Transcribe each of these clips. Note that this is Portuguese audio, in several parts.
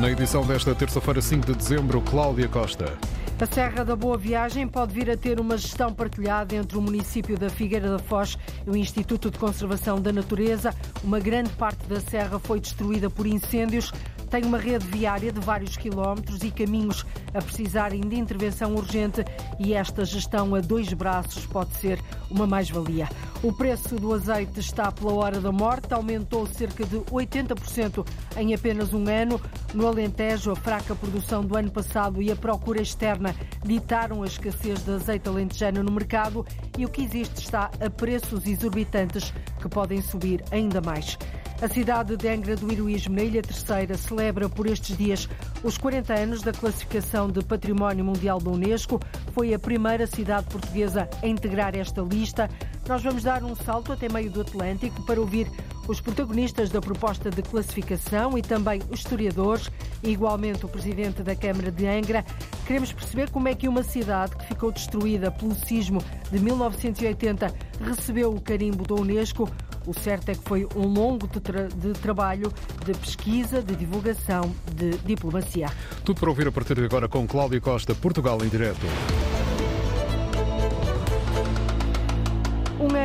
Na edição desta terça-feira, 5 de dezembro, Cláudia Costa. A Serra da Boa Viagem pode vir a ter uma gestão partilhada entre o município da Figueira da Foz e o Instituto de Conservação da Natureza. Uma grande parte da serra foi destruída por incêndios. Tem uma rede viária de vários quilómetros e caminhos a precisarem de intervenção urgente e esta gestão a dois braços pode ser uma mais-valia. O preço do azeite está pela hora da morte, aumentou cerca de 80% em apenas um ano. No Alentejo, a fraca produção do ano passado e a procura externa ditaram a escassez de azeite alentejano no mercado e o que existe está a preços exorbitantes que podem subir ainda mais. A cidade de Angra do Heroísmo, na Ilha Terceira, celebra por estes dias os 40 anos da classificação de Património Mundial da Unesco. Foi a primeira cidade portuguesa a integrar esta lista. Nós vamos dar um salto até meio do Atlântico para ouvir os protagonistas da proposta de classificação e também os historiadores e igualmente o presidente da Câmara de Angra. Queremos perceber como é que uma cidade que ficou destruída pelo sismo de 1980 recebeu o carimbo da Unesco. O certo é que foi um longo de, tra de, trabalho de pesquisa, de divulgação, de diplomacia. Tudo para ouvir a partir de agora com Cláudio Costa, Portugal em direto.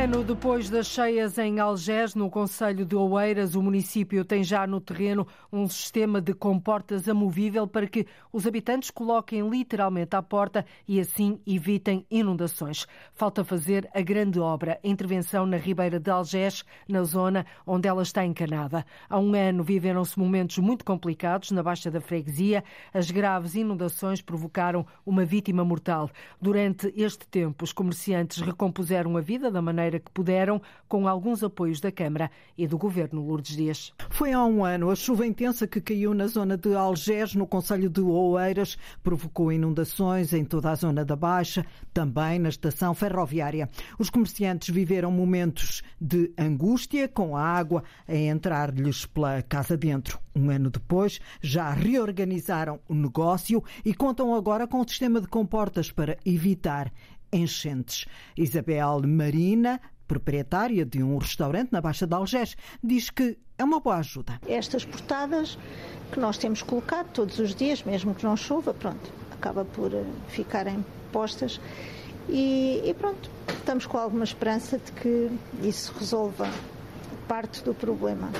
Ano depois das cheias em Algés, no Conselho de Oeiras, o município tem já no terreno um sistema de comportas amovível para que os habitantes coloquem literalmente à porta e assim evitem inundações. Falta fazer a grande obra, a intervenção na Ribeira de Algés, na zona onde ela está encanada. Há um ano viveram-se momentos muito complicados na Baixa da Freguesia. As graves inundações provocaram uma vítima mortal. Durante este tempo, os comerciantes recompuseram a vida da maneira que puderam, com alguns apoios da Câmara e do Governo Lourdes Dias. Foi há um ano. A chuva intensa que caiu na zona de Algés, no Conselho de Oeiras, provocou inundações em toda a zona da Baixa, também na estação ferroviária. Os comerciantes viveram momentos de angústia, com a água a entrar-lhes pela casa dentro. Um ano depois, já reorganizaram o negócio e contam agora com o sistema de comportas para evitar enchentes. Isabel Marina, proprietária de um restaurante na Baixa de Algés, diz que é uma boa ajuda. Estas portadas que nós temos colocado todos os dias, mesmo que não chova, pronto, acaba por ficarem postas e, e pronto, estamos com alguma esperança de que isso resolva parte do problema.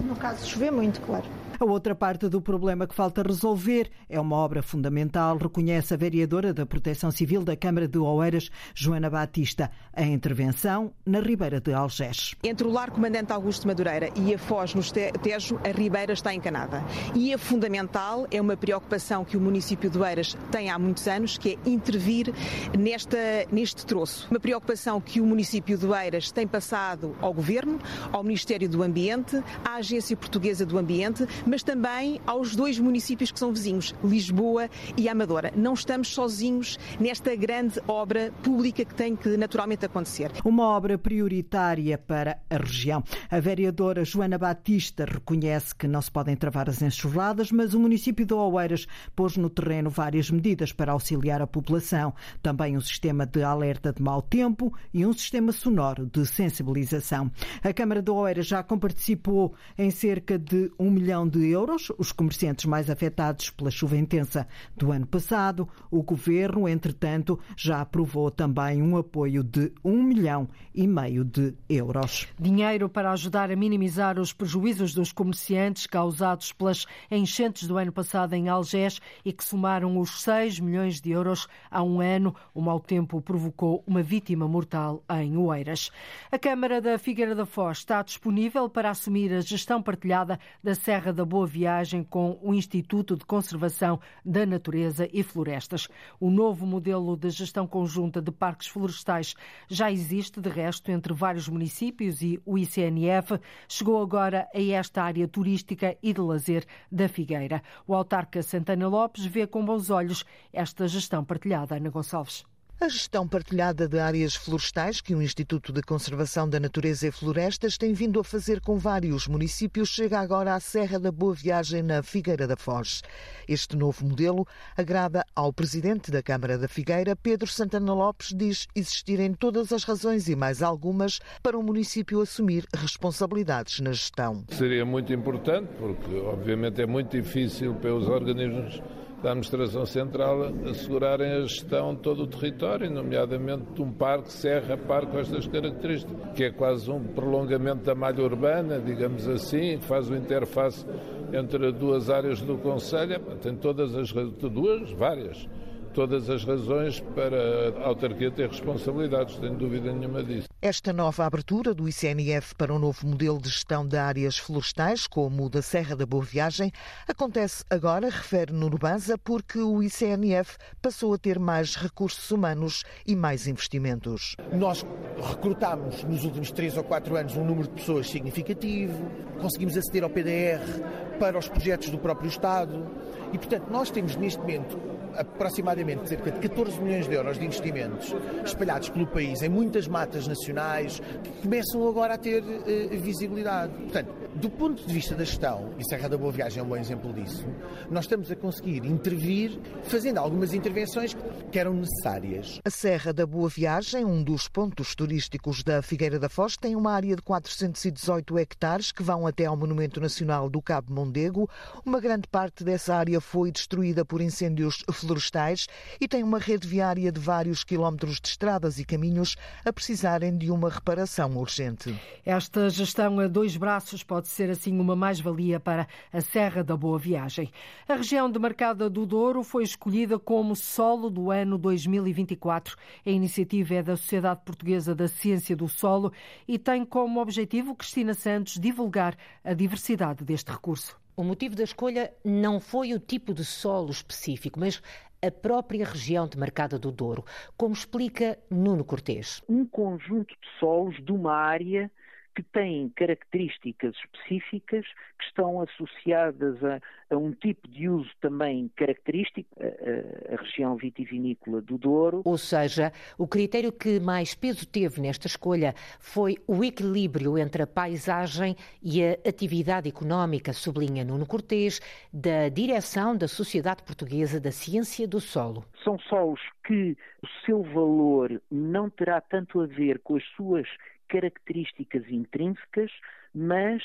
No caso chover muito, claro. A outra parte do problema que falta resolver é uma obra fundamental, reconhece a vereadora da Proteção Civil da Câmara de Oeiras, Joana Batista, a intervenção na Ribeira de Algés. Entre o Lar Comandante Augusto Madureira e a Foz no Tejo, a Ribeira está encanada. E é fundamental, é uma preocupação que o município de Oeiras tem há muitos anos, que é intervir nesta, neste troço. Uma preocupação que o município de Oeiras tem passado ao Governo, ao Ministério do Ambiente, à Agência Portuguesa do Ambiente, mas também aos dois municípios que são vizinhos, Lisboa e Amadora. Não estamos sozinhos nesta grande obra pública que tem que naturalmente acontecer. Uma obra prioritária para a região. A vereadora Joana Batista reconhece que não se podem travar as enxurradas, mas o município de Oeiras pôs no terreno várias medidas para auxiliar a população. Também um sistema de alerta de mau tempo e um sistema sonoro de sensibilização. A Câmara de Oeiras já comparticipou em cerca de um milhão de euros, os comerciantes mais afetados pela chuva intensa do ano passado. O governo, entretanto, já aprovou também um apoio de um milhão e meio de euros. Dinheiro para ajudar a minimizar os prejuízos dos comerciantes causados pelas enchentes do ano passado em Algés e que somaram os 6 milhões de euros há um ano. O mau tempo provocou uma vítima mortal em Oeiras. A Câmara da Figueira da Foz está disponível para assumir a gestão partilhada da Serra da Boa Viagem com o Instituto de Conservação da Natureza e Florestas. O novo modelo de gestão conjunta de parques florestais já existe, de resto, entre vários municípios e o ICNF chegou agora a esta área turística e de lazer da Figueira. O autarca Santana Lopes vê com bons olhos esta gestão partilhada. Ana Gonçalves. A gestão partilhada de áreas florestais que o Instituto de Conservação da Natureza e Florestas tem vindo a fazer com vários municípios chega agora à Serra da Boa Viagem, na Figueira da Foz. Este novo modelo agrada ao presidente da Câmara da Figueira, Pedro Santana Lopes, diz existirem todas as razões e mais algumas para o município assumir responsabilidades na gestão. Seria muito importante, porque obviamente é muito difícil para os organismos da Administração Central assegurarem a gestão de todo o território, nomeadamente de um parque, serra, parque com estas características, que é quase um prolongamento da malha urbana, digamos assim, faz o interface entre duas áreas do Conselho, tem todas as duas, várias todas as razões para a autarquia ter responsabilidades, tenho dúvida nenhuma disso. Esta nova abertura do ICNF para um novo modelo de gestão de áreas florestais, como o da Serra da Boa Viagem, acontece agora, refere Nuno Banza, porque o ICNF passou a ter mais recursos humanos e mais investimentos. Nós recrutámos nos últimos três ou quatro anos um número de pessoas significativo, conseguimos aceder ao PDR para os projetos do próprio Estado. E, portanto, nós temos neste momento aproximadamente cerca de 14 milhões de euros de investimentos espalhados pelo país em muitas matas nacionais que começam agora a ter uh, visibilidade. Portanto, do ponto de vista da gestão, e Serra da Boa Viagem é um bom exemplo disso, nós estamos a conseguir intervir fazendo algumas intervenções que eram necessárias. A Serra da Boa Viagem, um dos pontos turísticos da Figueira da Foz, tem uma área de 418 hectares que vão até ao Monumento Nacional do Cabo Mondego. Uma grande parte dessa área foi destruída por incêndios florestais e tem uma rede viária de vários quilómetros de estradas e caminhos a precisarem de uma reparação urgente. Esta gestão a dois braços pode ser assim uma mais-valia para a Serra da Boa Viagem. A região demarcada do Douro foi escolhida como solo do ano 2024. A iniciativa é da Sociedade Portuguesa da Ciência do Solo e tem como objetivo, Cristina Santos, divulgar a diversidade deste recurso. O motivo da escolha não foi o tipo de solo específico, mas a própria região demarcada do Douro, como explica Nuno Cortês. Um conjunto de solos de uma área que têm características específicas que estão associadas a, a um tipo de uso também característico, a, a, região vitivinícola do Douro. Ou seja, o critério que mais peso teve nesta escolha foi o equilíbrio entre a paisagem e a atividade económica, sublinha Nuno Cortês, da direção da Sociedade Portuguesa da Ciência do Solo. São solos que o seu valor não terá tanto a ver com as suas características intrínsecas, mas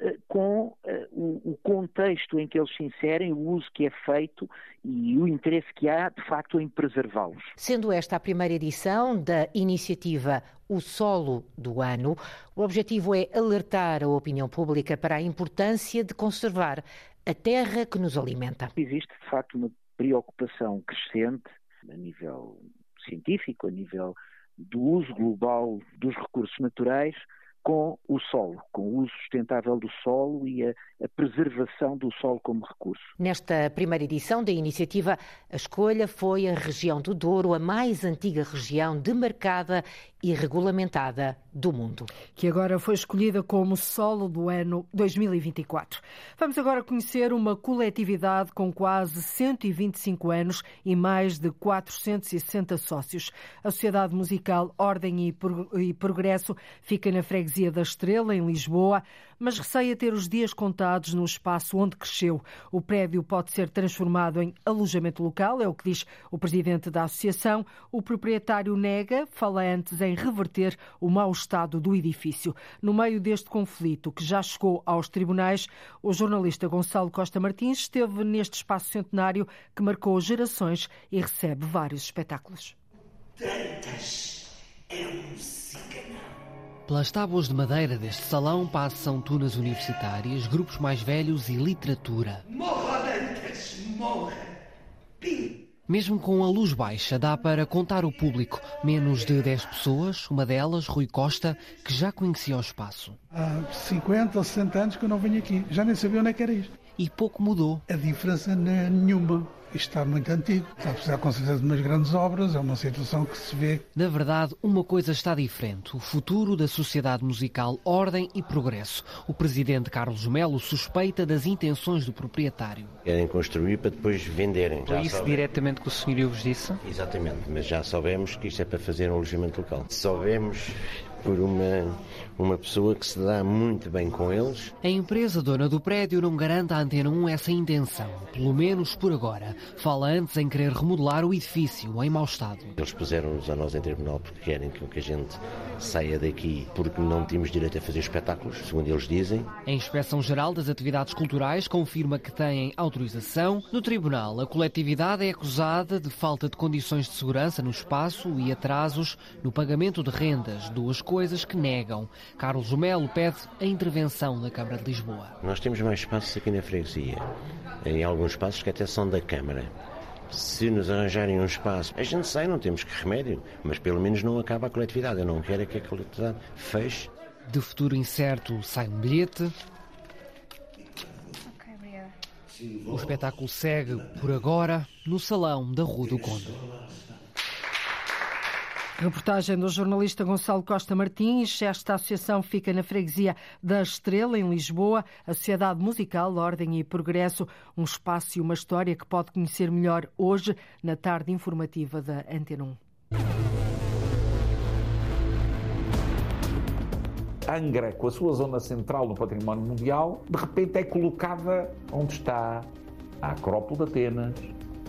uh, com uh, o, o, contexto em que eles se inserem, o uso que é feito e o interesse que há, de facto, em preservá-los. Sendo esta a primeira edição da iniciativa O Solo do Ano, o objetivo é alertar a opinião pública para a importância de conservar a terra que nos alimenta. Existe, de facto, uma preocupação crescente a nível científico, a nível do uso global dos recursos naturais com o solo, com o uso sustentável do solo e a, a, preservação do solo como recurso. Nesta primeira edição da iniciativa, a escolha foi a região do Douro, a mais antiga região demarcada e regulamentada do mundo. Que agora foi escolhida como solo do ano 2024. Vamos agora conhecer uma coletividade com quase 125 anos e mais de 460 sócios. A Sociedade Musical Ordem e Progresso fica na freguesia da Estrela, em Lisboa mas receia ter os dias contados no espaço onde cresceu. O prédio pode ser transformado em alojamento local, é o que diz o presidente da associação. O proprietário nega, fala antes em reverter o mau estado do edifício. No meio deste conflito, que já chegou aos tribunais, o jornalista Gonçalo Costa Martins esteve neste espaço centenário que marcou gerações e recebe vários espetáculos. Tantas é um pelas tábuas de madeira deste salão passam tunas universitárias, grupos mais velhos e literatura. Morra, Dantas, morra! Pim! Mesmo com a luz baixa, dá para contar o público. Menos de 10 pessoas, uma delas, Rui Costa, que já conhecia o espaço. Há 50 ou 60 anos que eu não venho aqui. Já nem sabia onde é que era isto. E pouco mudou. A diferença não é nenhuma. Isto está muito antigo, está a precisar com certeza de umas grandes obras, é uma situação que se vê. Na verdade, uma coisa está diferente: o futuro da sociedade musical, ordem e progresso. O presidente Carlos Melo suspeita das intenções do proprietário. Querem construir para depois venderem. Foi isso diretamente que o senhorio vos disse? Exatamente, mas já soubemos que isto é para fazer um alojamento local. Soubemos por uma, uma pessoa que se dá muito bem com eles. A empresa dona do prédio não garante à Antena 1 essa intenção, pelo menos por agora. Fala antes em querer remodelar o edifício em mau estado. Eles puseram-nos a nós em tribunal porque querem que a gente saia daqui porque não temos direito a fazer espetáculos, segundo eles dizem. A Inspeção Geral das Atividades Culturais confirma que têm autorização. No tribunal, a coletividade é acusada de falta de condições de segurança no espaço e atrasos no pagamento de rendas, duas coisas que negam. Carlos Melo pede a intervenção da Câmara de Lisboa. Nós temos mais espaços aqui na freguesia, em alguns espaços que até são da Câmara. Se nos arranjarem um espaço, a gente sai, não temos que remédio, mas pelo menos não acaba a coletividade. Eu não quero é que a coletividade feche. De futuro incerto sai um bilhete. O espetáculo segue por agora no Salão da Rua do Conde. Reportagem do jornalista Gonçalo Costa Martins. Esta associação fica na freguesia da Estrela, em Lisboa. A Sociedade Musical, Ordem e Progresso, um espaço e uma história que pode conhecer melhor hoje, na tarde informativa da Antena 1. Angra, com a sua zona central no património mundial, de repente é colocada onde está a Acrópole de Atenas,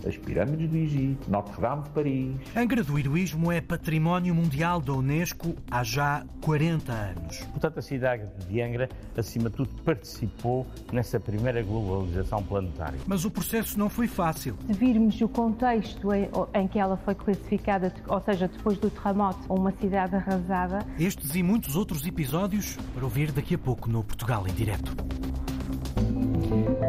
as pirâmides do Egito, Notre-Dame de Paris. Angra do Heroísmo é património mundial da Unesco há já 40 anos. Portanto, a cidade de Angra, acima de tudo, participou nessa primeira globalização planetária. Mas o processo não foi fácil. Se virmos o contexto em que ela foi classificada, ou seja, depois do terremoto, uma cidade arrasada. Estes e muitos outros episódios para ouvir daqui a pouco no Portugal em Direto.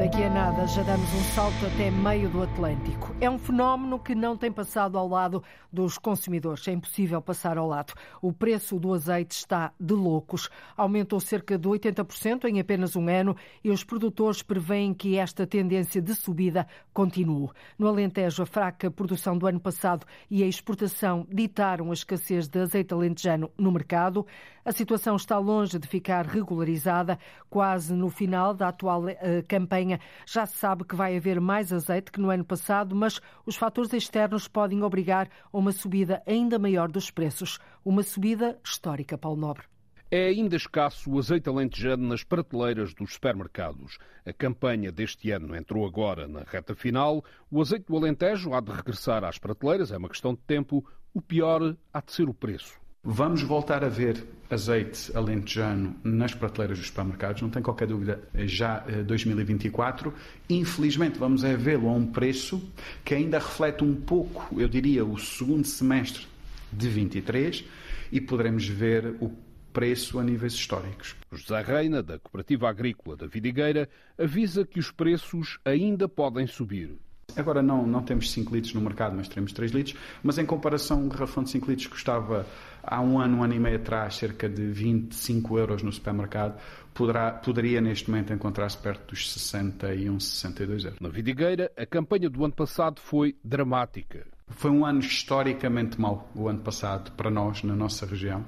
Daqui a nada já damos um salto até meio do Atlântico. É um fenómeno que não tem passado ao lado dos consumidores. É impossível passar ao lado. O preço do azeite está de loucos. Aumentou cerca de 80% em apenas um ano e os produtores preveem que esta tendência de subida continue. No Alentejo, a fraca produção do ano passado e a exportação ditaram a escassez de azeite alentejano no mercado. A situação está longe de ficar regularizada. Quase no final da atual uh, campanha já se sabe que vai haver mais azeite que no ano passado, mas os fatores externos podem obrigar a uma subida ainda maior dos preços. Uma subida histórica, Paulo Nobre. É ainda escasso o azeite alentejano nas prateleiras dos supermercados. A campanha deste ano entrou agora na reta final. O azeite do Alentejo há de regressar às prateleiras, é uma questão de tempo. O pior há de ser o preço. Vamos voltar a ver azeite alentejano nas prateleiras dos supermercados, não tem qualquer dúvida, já 2024. Infelizmente, vamos é vê-lo a um preço que ainda reflete um pouco, eu diria, o segundo semestre de 23 e poderemos ver o preço a níveis históricos. José Reina, da Cooperativa Agrícola da Vidigueira, avisa que os preços ainda podem subir. Agora não, não temos 5 litros no mercado, mas teremos 3 litros. Mas em comparação, um garrafão de 5 litros custava há um ano, um ano e meio atrás, cerca de 25 euros no supermercado. Poderá, poderia neste momento encontrar-se perto dos 61, 62 euros. Na Vidigueira, a campanha do ano passado foi dramática. Foi um ano historicamente mau, o ano passado, para nós, na nossa região.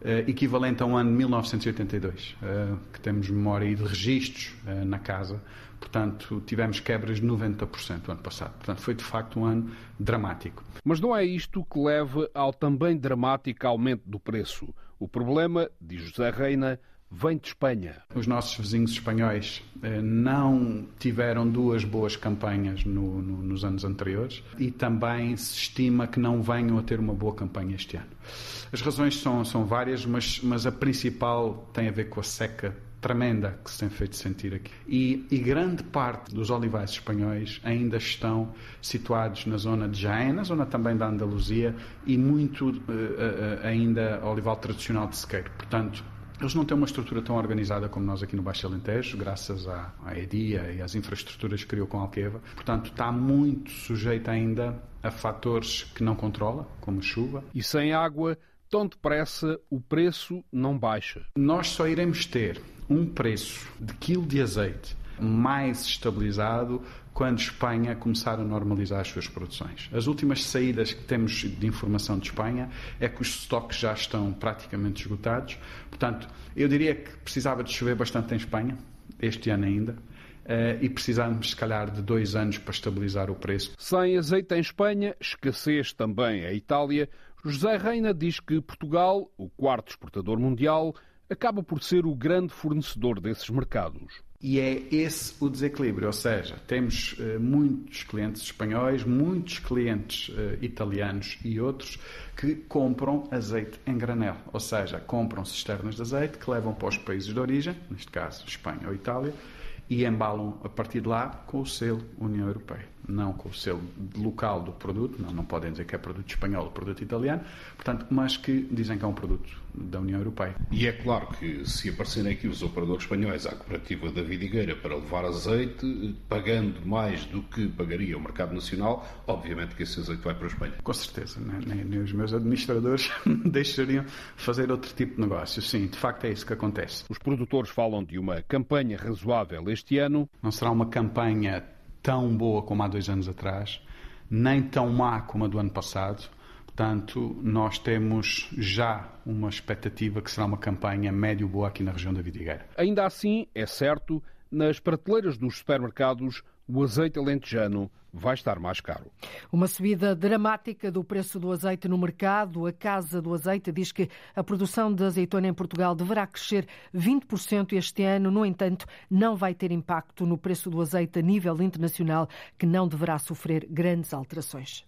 Uh, equivalente a um ano de 1982, uh, que temos memória de registros uh, na casa. Portanto, tivemos quebras de 90% no ano passado. Portanto, foi de facto um ano dramático. Mas não é isto que leva ao também dramático aumento do preço. O problema, diz José Reina, vem de Espanha. Os nossos vizinhos espanhóis eh, não tiveram duas boas campanhas no, no, nos anos anteriores e também se estima que não venham a ter uma boa campanha este ano. As razões são, são várias, mas, mas a principal tem a ver com a seca tremenda que se tem feito sentir aqui. E, e, grande parte dos olivais espanhóis ainda estão situados na zona de Jaén, na zona também da Andaluzia, e muito uh, uh, ainda olival tradicional de sequeiro. Portanto, eles não têm uma estrutura tão organizada como nós aqui no Baixo Alentejo, graças à, à EDIA e às infraestruturas que criou com a Alqueva. Portanto, está muito sujeito ainda a fatores que não controla, como chuva. E sem água, tão depressa o preço não baixa. Nós só iremos ter um preço de quilo de azeite mais estabilizado quando Espanha começar a normalizar as suas produções. As últimas saídas que temos de informação de Espanha é que os estoques já estão praticamente esgotados. Portanto, eu diria que precisava de chover bastante em Espanha, este ano ainda, eh, e precisamos, se calhar, de dois anos para estabilizar o preço. Sem azeite em Espanha, escassez também em Itália, José Reina diz que Portugal, o quarto exportador mundial, acaba por ser o grande fornecedor desses mercados. E é esse o desequilíbrio, ou seja, temos uh, muitos clientes espanhóis, muitos clientes uh, italianos e outros que compram azeite em granel, ou seja, compram cisternas de azeite que levam para os países de origem, neste caso Espanha ou Itália, e embalam a partir de lá com o selo União Europeia, não com o selo local do produto, não, não podem dizer que é produto espanhol ou produto italiano, portanto, mas que dizem que é um produto da União Europeia. E é claro que se aparecerem aqui os operadores espanhóis à cooperativa da Vidigueira para levar azeite, pagando mais do que pagaria o mercado nacional, obviamente que esse azeite vai para a Espanha. Com certeza, né? nem, nem os meus administradores deixariam fazer outro tipo de negócio. Sim, de facto é isso que acontece. Os produtores falam de uma campanha razoável este ano. Não será uma campanha tão boa como há dois anos atrás, nem tão má como a do ano passado. Portanto, nós temos já uma expectativa que será uma campanha médio boa aqui na região da Vidigueira. Ainda assim, é certo, nas prateleiras dos supermercados o azeite alentejano vai estar mais caro. Uma subida dramática do preço do azeite no mercado. A Casa do Azeite diz que a produção de azeitona em Portugal deverá crescer 20% este ano. No entanto, não vai ter impacto no preço do azeite a nível internacional, que não deverá sofrer grandes alterações.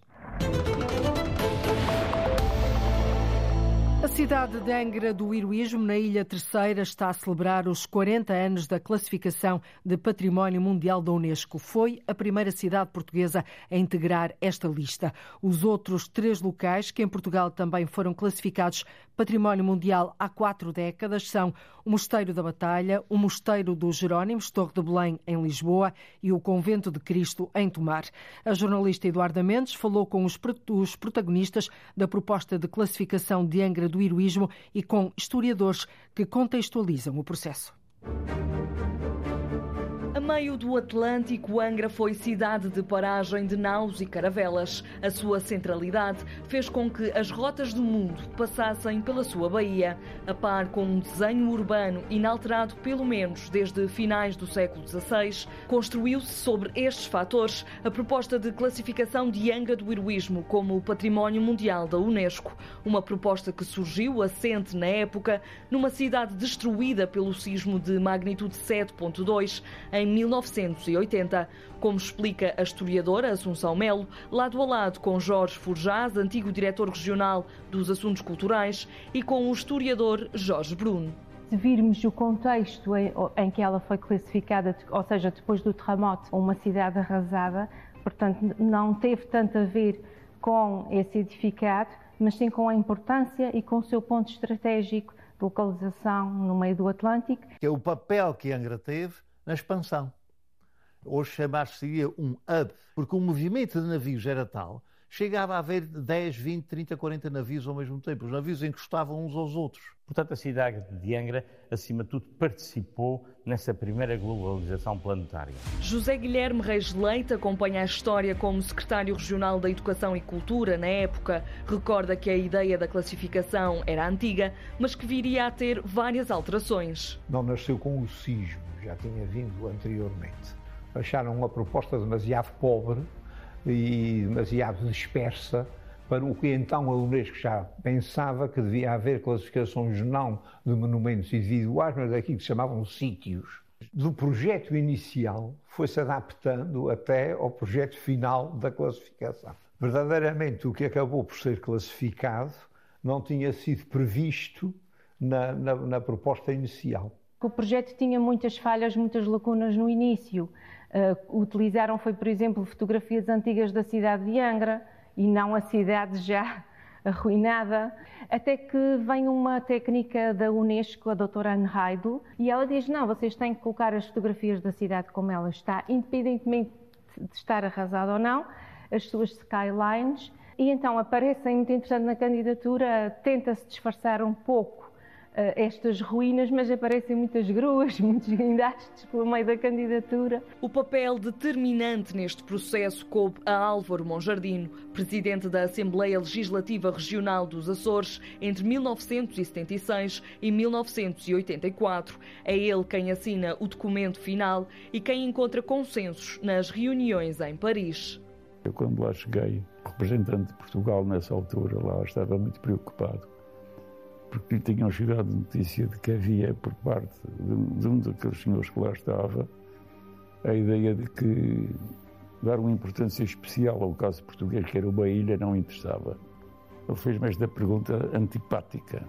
Cidade de Angra do Heroísmo, na Ilha Terceira, está a celebrar os 40 anos da classificação de Património Mundial da Unesco. Foi a primeira cidade portuguesa a integrar esta lista. Os outros três locais que em Portugal também foram classificados Património Mundial há quatro décadas são o Mosteiro da Batalha, o Mosteiro dos Jerónimos, Torre de Belém, em Lisboa, e o Convento de Cristo, em Tomar. A jornalista Eduarda Mendes falou com os protagonistas da proposta de classificação de Angra do Heroísmo e com historiadores que contextualizam o processo. Meio do Atlântico, Angra foi cidade de paragem de naus e caravelas. A sua centralidade fez com que as rotas do mundo passassem pela sua baía, a par com um desenho urbano inalterado pelo menos desde finais do século XVI. Construiu-se sobre estes fatores a proposta de classificação de Angra do Heroísmo como Património Mundial da Unesco, uma proposta que surgiu assente na época numa cidade destruída pelo sismo de magnitude 7.2 em em 1980, como explica a historiadora Assunção Melo, lado a lado com Jorge Forjás, antigo diretor regional dos Assuntos Culturais, e com o historiador Jorge Bruno. Se virmos o contexto em, em que ela foi classificada, ou seja, depois do terremoto, uma cidade arrasada, portanto, não teve tanto a ver com esse edificado, mas sim com a importância e com o seu ponto estratégico de localização no meio do Atlântico. Que é o papel que Angra teve na expansão. Hoje chamar-se-ia um hub, porque o movimento de navios era tal, chegava a haver 10, 20, 30, 40 navios ao mesmo tempo. Os navios encostavam uns aos outros. Portanto, a cidade de Angra, acima de tudo, participou nessa primeira globalização planetária. José Guilherme Reis Leite acompanha a história como secretário regional da Educação e Cultura na época. Recorda que a ideia da classificação era antiga, mas que viria a ter várias alterações. Não nasceu com o sismo já tinha vindo anteriormente. Acharam uma proposta demasiado pobre e demasiado dispersa para o que então a Unesco já pensava que devia haver classificações não de monumentos individuais, mas daquilo que chamavam sítios. Do projeto inicial foi-se adaptando até ao projeto final da classificação. Verdadeiramente, o que acabou por ser classificado não tinha sido previsto na, na, na proposta inicial que o projeto tinha muitas falhas, muitas lacunas no início. Uh, utilizaram foi, por exemplo, fotografias antigas da cidade de Angra e não a cidade já arruinada, até que vem uma técnica da Unesco, a doutora Anne Heidel, e ela diz, não, vocês têm que colocar as fotografias da cidade como ela está, independentemente de estar arrasada ou não, as suas skylines, e então aparecem, muito interessante na candidatura, tenta-se disfarçar um pouco estas ruínas, mas aparecem muitas gruas, muitos guindastes pelo meio da candidatura. O papel determinante neste processo coube a Álvaro Monjardino, presidente da Assembleia Legislativa Regional dos Açores entre 1976 e 1984. É ele quem assina o documento final e quem encontra consensos nas reuniões em Paris. Eu, quando lá cheguei, representante de Portugal nessa altura, lá estava muito preocupado porque lhe tinham chegado notícia de que havia, por parte de, um daqueles senhores que lá estava, a ideia de que dar uma importância especial ao caso português, que era uma ilha, não interessava. Ele fez-me esta pergunta antipática.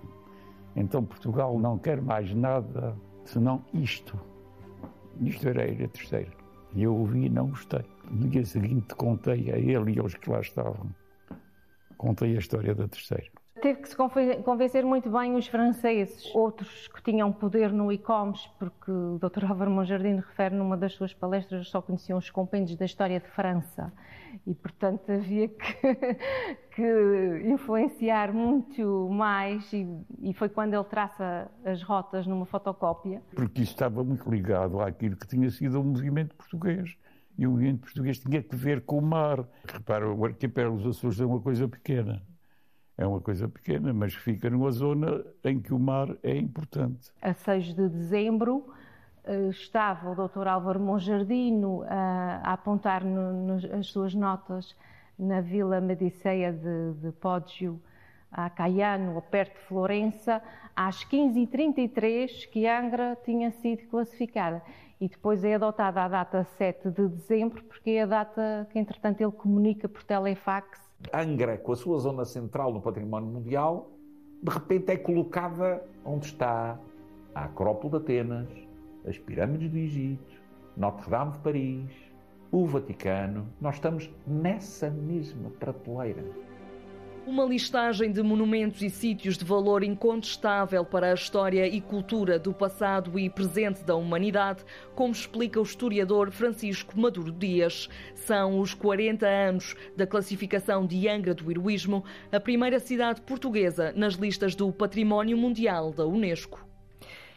Então Portugal não quer mais nada senão isto. Isto era a Ilha Terceira. E eu ouvi e não gostei. No dia seguinte contei a ele e aos que lá estavam, contei a história da Terceira. Teve que se convencer muito bem os franceses, outros que tinham poder no ICOMS, porque o Dr. Álvaro Monjardim refere numa das suas palestras só conheciam os compêndios da história de França e, portanto, havia que, que influenciar muito mais e, e, foi quando ele traça as rotas numa fotocópia. Porque isso estava muito ligado àquilo que tinha sido o movimento português. E o movimento português tinha que ver com o mar. Repara, o arquipélago dos Açores é uma coisa pequena é uma coisa pequena, mas fica numa zona em que o mar é importante. A 6 de dezembro eh, estava o Dr. Álvaro Monjardino a, apontar no, no, as suas notas na Vila Mediceia de, de Poggio, a Caiano, perto de Florença, às 15h33 que Angra tinha sido classificada. E depois é adotada a data 7 de dezembro, porque é a data que, entretanto, ele comunica por telefax Angra, com a sua zona central no património mundial, de repente é colocada onde está a Acrópole de Atenas, as pirâmides do Egito, Notre-Dame de Paris, o Vaticano. Nós estamos nessa mesma prateleira. Uma listagem de monumentos e sítios de valor incontestável para a história e cultura do passado e presente da humanidade, como explica o historiador Francisco Maduro Dias. São os 40 anos da classificação de Angra do Heroísmo, a primeira cidade portuguesa nas listas do Património Mundial da Unesco.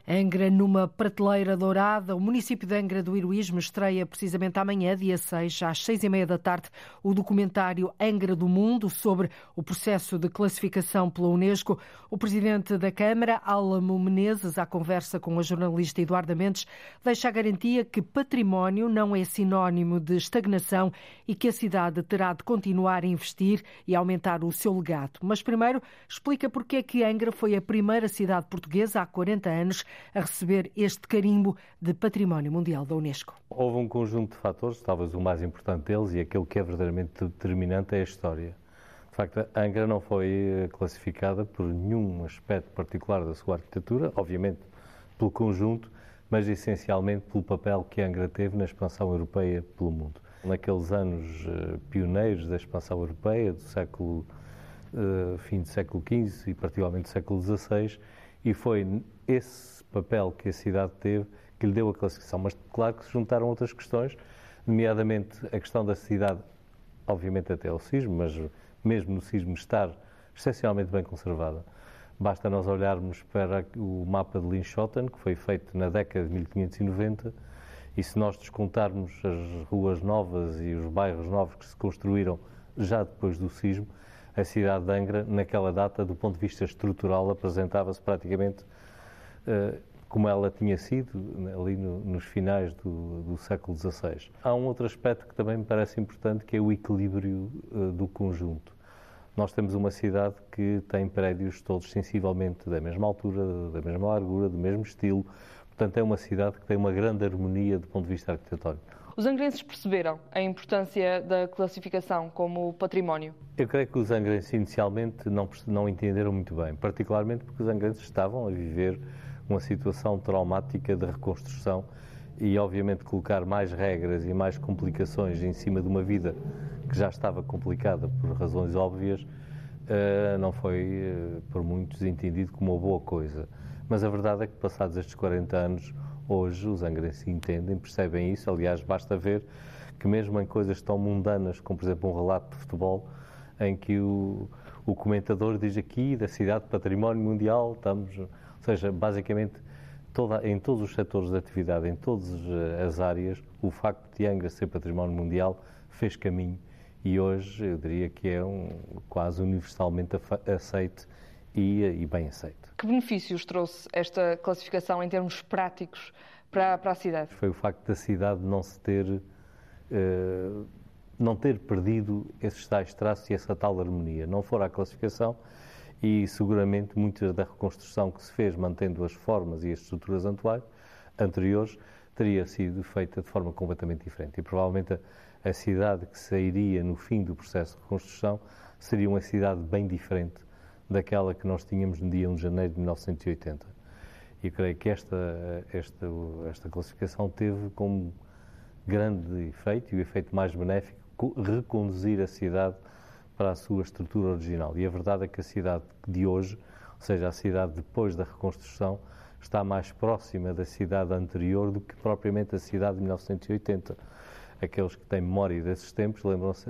Angra numa prateleira dourada. O município de Angra do Heroísmo estreia precisamente amanhã, dia 6, às seis e meia da tarde, o documentário Angra do Mundo sobre o processo de classificação pela Unesco. O presidente da Câmara, Álamo Menezes, à conversa com a jornalista Eduarda Mendes, deixa a garantia que património não é sinónimo de estagnação e que a cidade terá de continuar a investir e aumentar o seu legado. Mas primeiro explica porque é que Angra foi a primeira cidade portuguesa há 40 anos a receber este carimbo de Património Mundial da Unesco? Houve um conjunto de fatores, talvez o mais importante deles e aquele que é verdadeiramente determinante é a história. De facto, a Angra não foi eh, classificada por nenhum aspecto particular da sua arquitetura, obviamente pelo conjunto, mas essencialmente pelo papel que a Angra teve na expansão europeia pelo mundo. Naqueles anos eh, pioneiros da expansão europeia, do século, uh, fim do século XV e particularmente do século XVI, e foi esse papel que a cidade teve que lhe deu a classificação. Mas claro que se juntaram outras questões, nomeadamente a questão da cidade, obviamente até ao sismo, mas mesmo no sismo estar excepcionalmente bem conservada. Basta nós olharmos para o mapa de Linschoten, que foi feito na década de 1590, e se nós descontarmos as ruas novas e os bairros novos que se construíram já depois do sismo, a cidade de Angra, naquela data, do ponto de vista estrutural, apresentava-se praticamente como ela tinha sido né, ali no, nos finais do, do, século XVI. Há um outro aspecto que também me parece importante, que é o equilíbrio uh, do conjunto. Nós temos uma cidade que tem prédios todos sensivelmente da mesma altura, da mesma largura, do mesmo estilo. Portanto, é uma cidade que tem uma grande harmonia do ponto de vista arquitetónico. Os angrenses perceberam a importância da classificação como património? Eu creio que os angrenses inicialmente não, não entenderam muito bem, particularmente porque os angrenses estavam a viver uma situação traumática de reconstrução e, obviamente, colocar mais regras e mais complicações em cima de uma vida que já estava complicada por razões óbvias, eh, não foi eh, por muitos entendido como uma boa coisa. Mas a verdade é que, passados estes 40 anos, hoje os angrenses entendem, percebem isso. Aliás, basta ver que, mesmo em coisas tão mundanas como, por exemplo, um relato de futebol, em que o, o comentador diz aqui da cidade património mundial, estamos, seja, basicamente toda, em todos os setores de atividade, em todas as áreas, o facto de Angra ser património mundial fez caminho e hoje eu diria que é um, quase universalmente aceito e, e bem aceito. Que benefícios trouxe esta classificação em termos práticos para, para a cidade? Foi o facto da cidade não se ter, uh, não ter perdido esses tais traços e essa tal harmonia. Não fora a classificação e seguramente muita da reconstrução que se fez mantendo as formas e as estruturas anteriores teria sido feita de forma completamente diferente e provavelmente a, a cidade que sairia no fim do processo de reconstrução seria uma cidade bem diferente daquela que nós tínhamos no dia 1 de janeiro de 1980. E creio que esta, esta, esta classificação teve como grande efeito, e o efeito mais benéfico, reconduzir a cidade para a sua estrutura original. E a verdade é que a cidade de hoje, ou seja, a cidade depois da reconstrução, está mais próxima da cidade anterior do que propriamente a cidade de 1980. Aqueles que têm memória desses tempos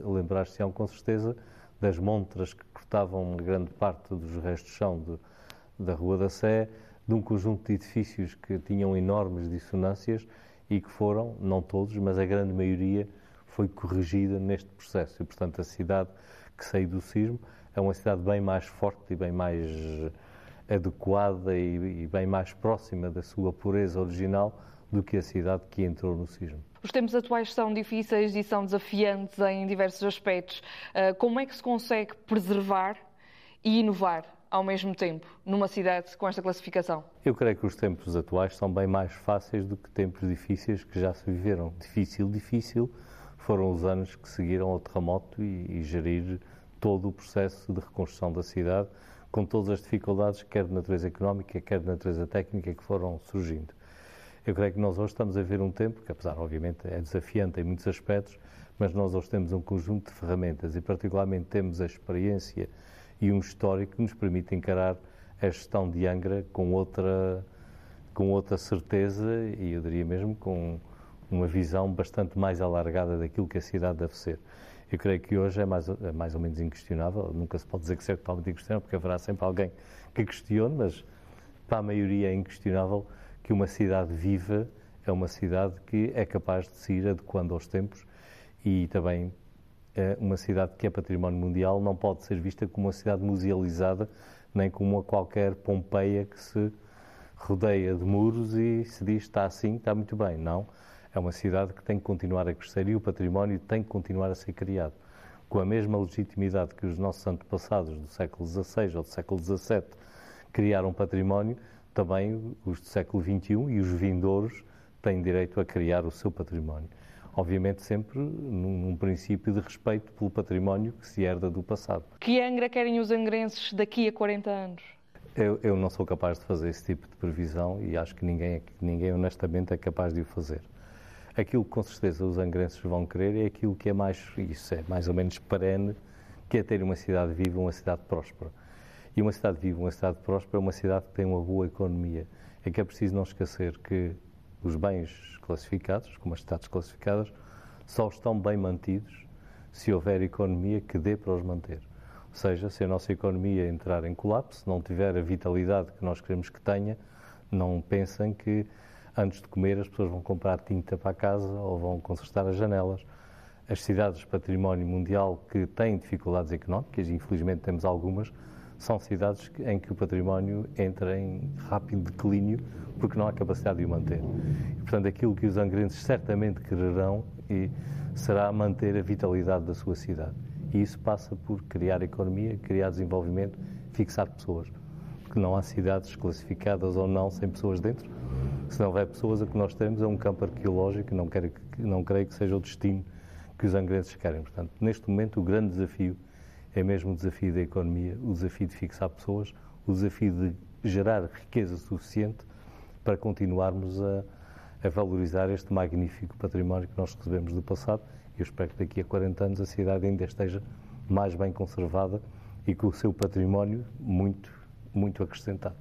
lembrar-se-ão com certeza das montras que cortavam grande parte dos restos de chão de, da Rua da Sé, de um conjunto de edifícios que tinham enormes dissonâncias e que foram, não todos, mas a grande maioria, foi corrigida neste processo. E, portanto, a cidade que saiu do sismo é uma cidade bem mais forte e bem mais adequada e, e bem mais próxima da sua pureza original do que a cidade que entrou no sismo. Os tempos atuais são difíceis e são desafiantes em diversos aspectos. Ah, como é que se consegue preservar e inovar ao mesmo tempo numa cidade com esta classificação? Eu creio que os tempos atuais são bem mais fáceis do que tempos difíceis que já se viveram. Difícil, difícil foram os anos que seguiram ao terremoto e, e gerir todo o processo de reconstrução da cidade, com todas as dificuldades, quer de natureza económica, quer de natureza técnica, que foram surgindo. Eu creio que nós hoje estamos a ver um tempo que, apesar, obviamente, é desafiante em muitos aspectos, mas nós hoje temos um conjunto de ferramentas e, particularmente, temos a experiência e um histórico que nos permite encarar a gestão de Angra com outra, com outra certeza e, eu diria mesmo, com uma visão bastante mais alargada daquilo que a cidade deve ser. Eu creio que hoje é mais, é mais ou menos inquestionável, nunca se pode dizer que seja totalmente inquestionável, porque haverá sempre alguém que questione, mas para a maioria é inquestionável que uma cidade viva é uma cidade que é capaz de se ir adequando aos tempos e também é uma cidade que é património mundial não pode ser vista como uma cidade musealizada nem como uma qualquer Pompeia que se rodeia de muros e se diz está assim, está muito bem. Não, é uma cidade que tem que continuar a crescer e o património tem que continuar a ser criado. Com a mesma legitimidade que os nossos antepassados do século XVI ou do século XVII criaram património, também os do século XXI e os vindouros têm direito a criar o seu património. Obviamente, sempre num, num, princípio de respeito pelo património que se herda do passado. Que Angra querem os angrenses daqui a 40 anos? Eu, eu, não sou capaz de fazer esse tipo de previsão e acho que ninguém, ninguém honestamente é capaz de o fazer. Aquilo que com certeza os angrenses vão querer é aquilo que é mais, isso é mais ou menos perene, que é ter uma cidade viva, uma cidade próspera. E uma cidade viva, uma cidade próspera, é uma cidade que tem uma boa economia. É que é preciso não esquecer que os bens classificados, como as cidades classificadas, só estão bem mantidos se houver economia que dê para os manter. Ou seja, se a nossa economia entrar em colapso, não tiver a vitalidade que nós queremos que tenha, não pensem que antes de comer as pessoas vão comprar tinta para a casa ou vão consertar as janelas. As cidades de património mundial que têm dificuldades económicas, infelizmente temos algumas, são cidades em que o património entra em rápido declínio porque não há capacidade de o manter. E, portanto, aquilo que os angrenses certamente quererão e será manter a vitalidade da sua cidade. E isso passa por criar economia, criar desenvolvimento, fixar pessoas. Porque não há cidades classificadas ou não sem pessoas dentro. Se não houver pessoas, o que nós temos é um campo arqueológico não, quero, não creio que seja o destino que os angrenses querem. Portanto, neste momento, o grande desafio é mesmo o desafio da economia, o desafio de fixar pessoas, o desafio de gerar riqueza suficiente para continuarmos a, a valorizar este magnífico património que nós recebemos do passado. Eu espero que daqui a 40 anos a cidade ainda esteja mais bem conservada e com o seu património muito, muito acrescentado.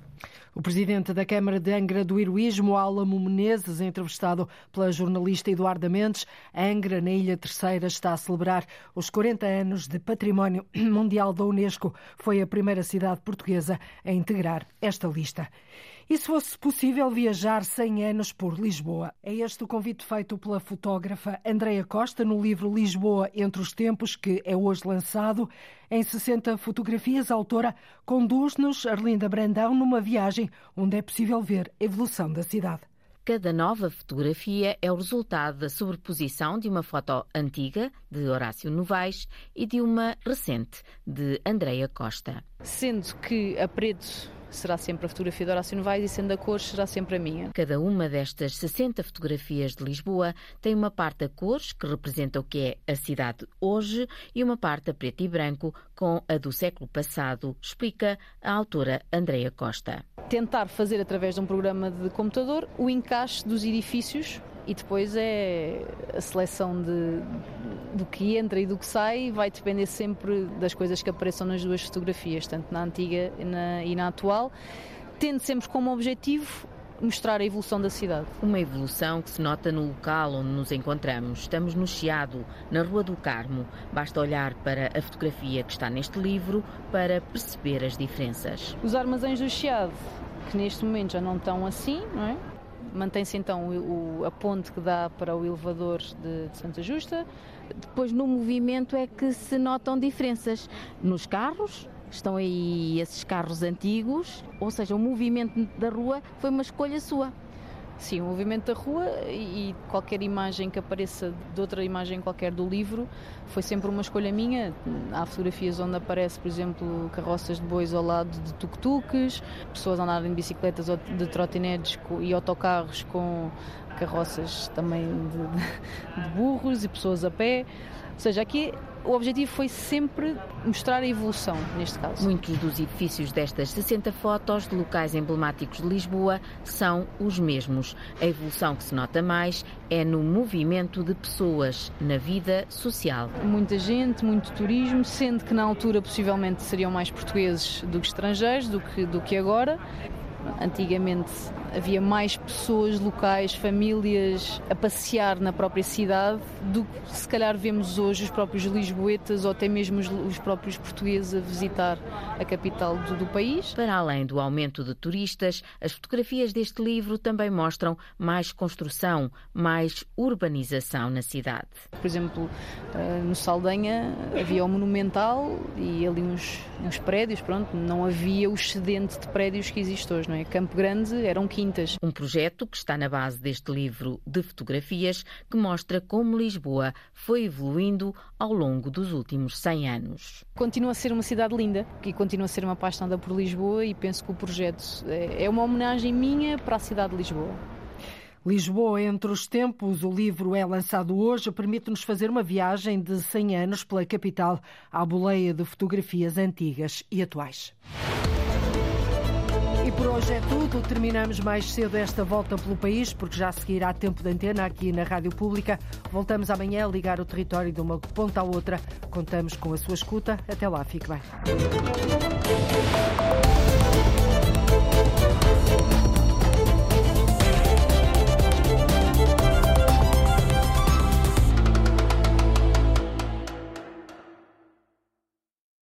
O presidente da Câmara de Angra do Heroísmo, Álamo Menezes, entrevistado pela jornalista Eduarda Mendes, Angra, na Ilha Terceira, está a celebrar os 40 anos de Património Mundial da Unesco. Foi a primeira cidade portuguesa a integrar esta lista. E se fosse possível viajar 100 anos por Lisboa? É este o convite feito pela fotógrafa Andreia Costa no livro Lisboa entre os Tempos, que é hoje lançado. Em 60 fotografias, a autora conduz-nos, Arlinda Brandão, numa viagem onde é possível ver a evolução da cidade. Cada nova fotografia é o resultado da sobreposição de uma foto antiga, de Horácio Novaes, e de uma recente, de Andreia Costa. Sendo que a preto será sempre a fotografia de Horácio Novaes e sendo a cores será sempre a minha. Cada uma destas 60 fotografias de Lisboa tem uma parte a cores, que representa o que é a cidade hoje, e uma parte a preto e branco, com a do século passado, explica a autora Andreia Costa. Tentar fazer através de um programa de computador o encaixe dos edifícios e depois é a seleção de, do que entra e do que sai vai depender sempre das coisas que apareçam nas duas fotografias, tanto na antiga e na, e na atual, tendo sempre como objetivo mostrar a evolução da cidade. Uma evolução que se nota no local onde nos encontramos. Estamos no Chiado, na Rua do Carmo. Basta olhar para a fotografia que está neste livro para perceber as diferenças. Os armazéns do Chiado, que neste momento já não estão assim, não é? Mantém-se então o, a ponte que dá para o elevador de, de Santa Justa. Depois, no movimento, é que se notam diferenças. Nos carros, estão aí esses carros antigos, ou seja, o movimento da rua foi uma escolha sua. Sim, o movimento da rua e qualquer imagem que apareça de outra imagem qualquer do livro foi sempre uma escolha minha. Há fotografias onde aparece, por exemplo, carroças de bois ao lado de tuk-tuks, pessoas andarem de bicicletas ou de trotinetes e autocarros com carroças também de, de burros e pessoas a pé. Ou seja, aqui o objetivo foi sempre mostrar a evolução, neste caso. Muitos dos edifícios destas 60 fotos de locais emblemáticos de Lisboa são os mesmos. A evolução que se nota mais é no movimento de pessoas, na vida social. Muita gente, muito turismo, sendo que na altura possivelmente seriam mais portugueses do que estrangeiros, do que, do que agora. Antigamente havia mais pessoas locais, famílias a passear na própria cidade do que se calhar vemos hoje os próprios lisboetas ou até mesmo os próprios portugueses a visitar a capital do, do país. Para além do aumento de turistas, as fotografias deste livro também mostram mais construção, mais urbanização na cidade. Por exemplo, eh, no Saldanha havia o Monumental e ali uns, uns prédios, pronto, não havia o excedente de prédios que existe hoje, não é? Campo Grande eram 15 Quintas. Um projeto que está na base deste livro de fotografias que mostra como Lisboa foi evoluindo ao longo dos últimos 100 anos. Continua a ser uma cidade linda e continua a ser uma apaixonada por Lisboa e penso que o projeto é, é uma homenagem minha para a cidade de Lisboa. Lisboa entre os tempos, o livro é lançado hoje, permite-nos fazer uma viagem de 100 anos pela capital à boleia de fotografias antigas e atuais. E por hoje é tudo. Terminamos mais cedo esta volta pelo país, porque já seguirá tempo de antena aqui na Rádio Pública. Voltamos amanhã a ligar o território de uma ponta à outra. Contamos com a sua escuta. Até lá, fique bem.